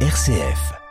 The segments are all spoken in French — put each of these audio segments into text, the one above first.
RCF.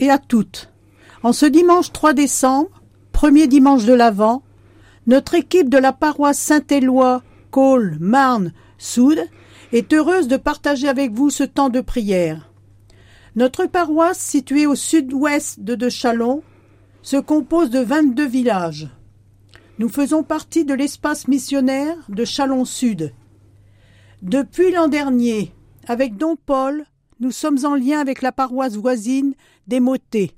Et à toutes. En ce dimanche 3 décembre, premier dimanche de l'Avent, notre équipe de la paroisse Saint-Éloi, Côle, Marne, Soude est heureuse de partager avec vous ce temps de prière. Notre paroisse, située au sud-ouest de De Chalon, se compose de 22 villages. Nous faisons partie de l'espace missionnaire de Chalon Sud. Depuis l'an dernier, avec Don Paul, nous sommes en lien avec la paroisse voisine des Motets.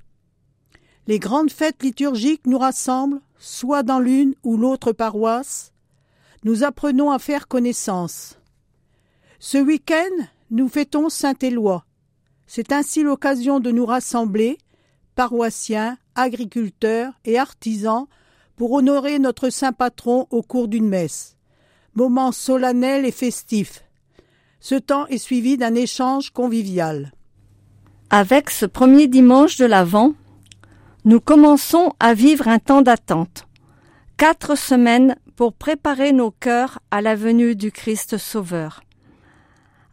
Les grandes fêtes liturgiques nous rassemblent, soit dans l'une ou l'autre paroisse. Nous apprenons à faire connaissance. Ce week-end, nous fêtons Saint-Éloi. C'est ainsi l'occasion de nous rassembler, paroissiens, agriculteurs et artisans, pour honorer notre saint patron au cours d'une messe. Moment solennel et festif. Ce temps est suivi d'un échange convivial. Avec ce premier dimanche de l'Avent, nous commençons à vivre un temps d'attente. Quatre semaines pour préparer nos cœurs à la venue du Christ Sauveur.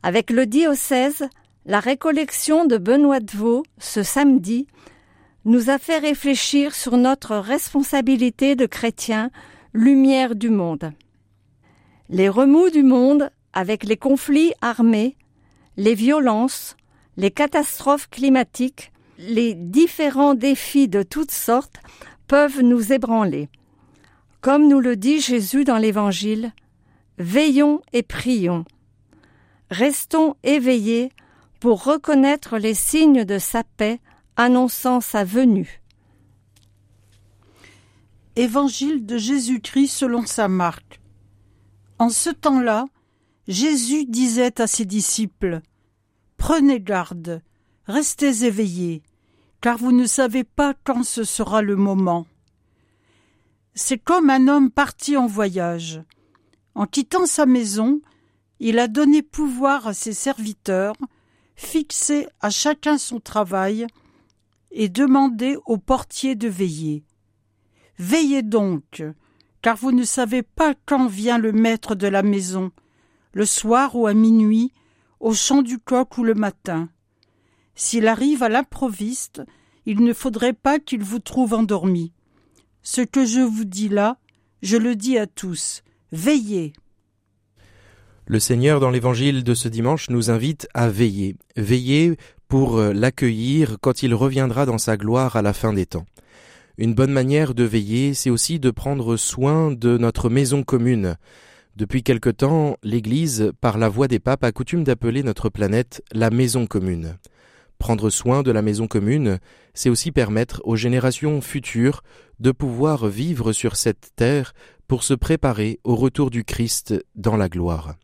Avec le diocèse, la récollection de Benoît de Vaux ce samedi nous a fait réfléchir sur notre responsabilité de chrétiens, lumière du monde. Les remous du monde avec les conflits armés, les violences, les catastrophes climatiques, les différents défis de toutes sortes peuvent nous ébranler. Comme nous le dit Jésus dans l'Évangile, veillons et prions. Restons éveillés pour reconnaître les signes de sa paix annonçant sa venue. Évangile de Jésus-Christ selon sa marque. En ce temps-là, Jésus disait à ses disciples Prenez garde, restez éveillés, car vous ne savez pas quand ce sera le moment. C'est comme un homme parti en voyage. En quittant sa maison, il a donné pouvoir à ses serviteurs, fixé à chacun son travail, et demandé au portier de veiller. Veillez donc, car vous ne savez pas quand vient le maître de la maison, le soir ou à minuit, au chant du coq ou le matin. S'il arrive à l'improviste, il ne faudrait pas qu'il vous trouve endormi. Ce que je vous dis là, je le dis à tous. Veillez. Le Seigneur, dans l'évangile de ce dimanche, nous invite à veiller. Veiller pour l'accueillir quand il reviendra dans sa gloire à la fin des temps. Une bonne manière de veiller, c'est aussi de prendre soin de notre maison commune. Depuis quelque temps, l'Église, par la voix des papes, a coutume d'appeler notre planète la maison commune. Prendre soin de la maison commune, c'est aussi permettre aux générations futures de pouvoir vivre sur cette terre pour se préparer au retour du Christ dans la gloire.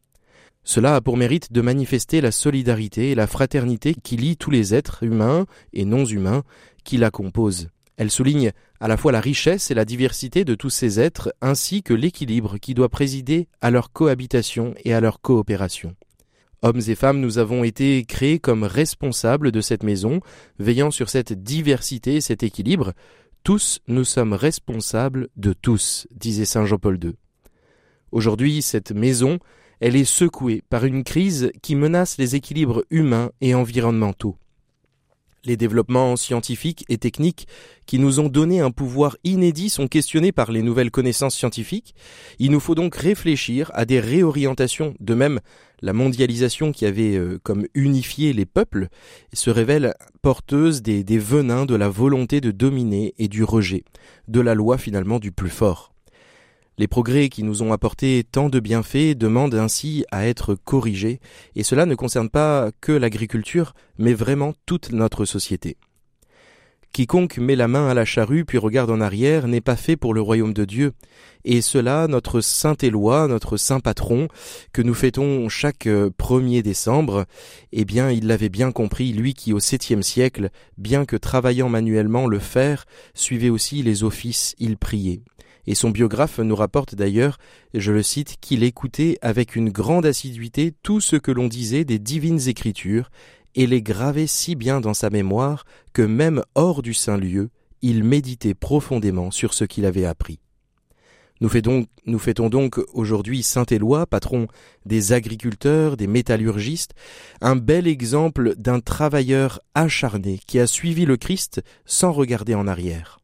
Cela a pour mérite de manifester la solidarité et la fraternité qui lient tous les êtres humains et non humains qui la composent. Elle souligne à la fois la richesse et la diversité de tous ces êtres ainsi que l'équilibre qui doit présider à leur cohabitation et à leur coopération. Hommes et femmes, nous avons été créés comme responsables de cette maison, veillant sur cette diversité et cet équilibre. Tous nous sommes responsables de tous, disait Saint Jean-Paul II. Aujourd'hui, cette maison, elle est secouée par une crise qui menace les équilibres humains et environnementaux. Les développements scientifiques et techniques qui nous ont donné un pouvoir inédit sont questionnés par les nouvelles connaissances scientifiques. Il nous faut donc réfléchir à des réorientations. De même, la mondialisation qui avait euh, comme unifié les peuples se révèle porteuse des, des venins de la volonté de dominer et du rejet, de la loi finalement du plus fort. Les progrès qui nous ont apporté tant de bienfaits demandent ainsi à être corrigés, et cela ne concerne pas que l'agriculture, mais vraiment toute notre société. Quiconque met la main à la charrue puis regarde en arrière n'est pas fait pour le royaume de Dieu. Et cela, notre saint Éloi, notre saint patron, que nous fêtons chaque euh, premier décembre, eh bien, il l'avait bien compris, lui qui au septième siècle, bien que travaillant manuellement le fer, suivait aussi les offices, il priait. Et son biographe nous rapporte d'ailleurs, je le cite, qu'il écoutait avec une grande assiduité tout ce que l'on disait des divines écritures, et les gravait si bien dans sa mémoire que même hors du saint lieu, il méditait profondément sur ce qu'il avait appris. Nous, fêtons donc aujourd'hui Saint Éloi, patron des agriculteurs, des métallurgistes, un bel exemple d'un travailleur acharné qui a suivi le Christ sans regarder en arrière.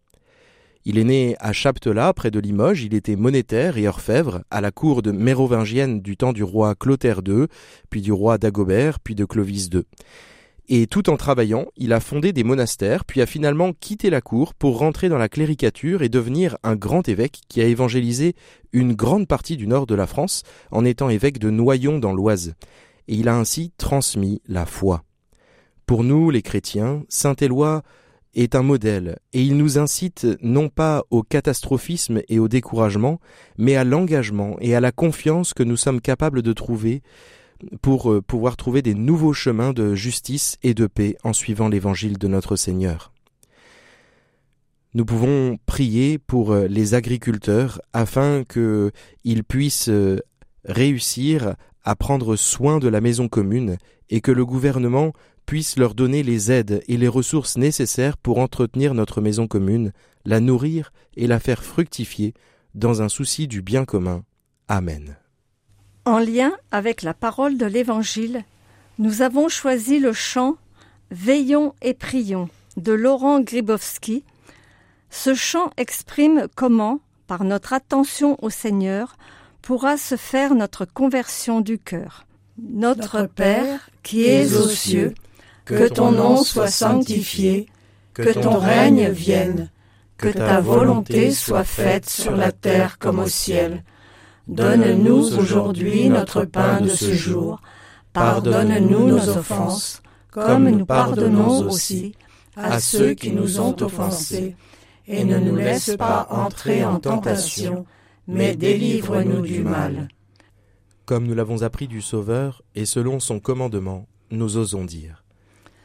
Il est né à Chaptelat, près de Limoges, il était monétaire et orfèvre à la cour de mérovingienne du temps du roi Clotaire II, puis du roi Dagobert, puis de Clovis II. Et tout en travaillant, il a fondé des monastères, puis a finalement quitté la cour pour rentrer dans la cléricature et devenir un grand évêque qui a évangélisé une grande partie du nord de la France en étant évêque de Noyon dans l'Oise. Et il a ainsi transmis la foi. Pour nous, les chrétiens, Saint Éloi est un modèle, et il nous incite non pas au catastrophisme et au découragement, mais à l'engagement et à la confiance que nous sommes capables de trouver pour euh, pouvoir trouver des nouveaux chemins de justice et de paix en suivant l'évangile de notre Seigneur. Nous pouvons prier pour euh, les agriculteurs afin qu'ils puissent euh, réussir à prendre soin de la maison commune et que le gouvernement puisse leur donner les aides et les ressources nécessaires pour entretenir notre maison commune, la nourrir et la faire fructifier dans un souci du bien commun. Amen. En lien avec la parole de l'Évangile, nous avons choisi le chant Veillons et prions de Laurent Gribowski. Ce chant exprime comment, par notre attention au Seigneur, pourra se faire notre conversion du cœur. Notre Père, qui es aux cieux, que ton nom soit sanctifié, que ton règne vienne, que ta volonté soit faite sur la terre comme au ciel. Donne-nous aujourd'hui notre pain de ce jour. Pardonne-nous nos offenses, comme nous pardonnons aussi à ceux qui nous ont offensés. Et ne nous laisse pas entrer en tentation, mais délivre-nous du mal. Comme nous l'avons appris du Sauveur, et selon son commandement, nous osons dire.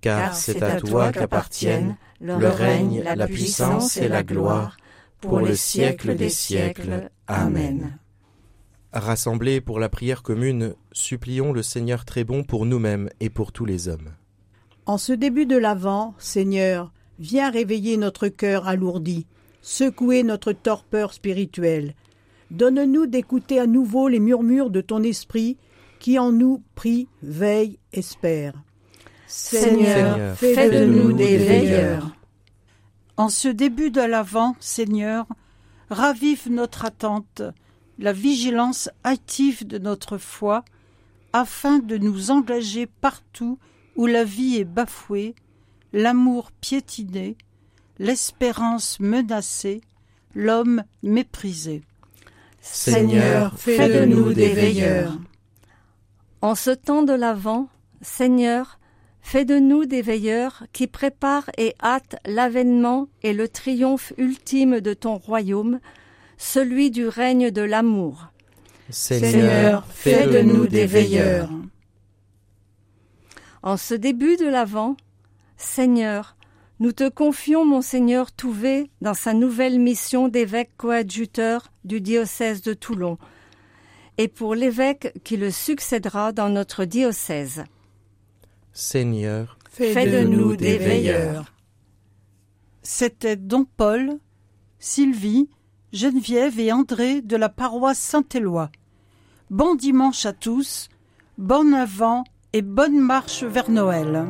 Car c'est à toi qu'appartiennent le règne, la puissance et la gloire, pour les siècles des siècles. Amen. Rassemblés pour la prière commune, supplions le Seigneur très bon pour nous-mêmes et pour tous les hommes. En ce début de l'Avent, Seigneur, viens réveiller notre cœur alourdi, secouer notre torpeur spirituelle. Donne-nous d'écouter à nouveau les murmures de ton esprit qui en nous prie, veille, espère. Seigneur, fais de nous des veilleurs. En ce début de l'Avent, Seigneur, ravive notre attente la vigilance active de notre foi afin de nous engager partout où la vie est bafouée, l'amour piétiné, l'espérance menacée, l'homme méprisé. Seigneur, fais de nous des veilleurs. En ce temps de l'Avent, Seigneur, fais de nous des veilleurs qui préparent et hâtent l'avènement et le triomphe ultime de ton royaume, celui du règne de l'amour. Seigneur, fais de nous des veilleurs. En ce début de l'Avent, Seigneur, nous te confions Monseigneur Touvé dans sa nouvelle mission d'évêque coadjuteur du diocèse de Toulon, et pour l'évêque qui le succédera dans notre diocèse. Seigneur, fais, de, nous des veilleurs. C'était Don Paul, Sylvie, Geneviève et André de la paroisse Saint-Éloi. Bon dimanche à tous, bon avant et bonne marche vers Noël.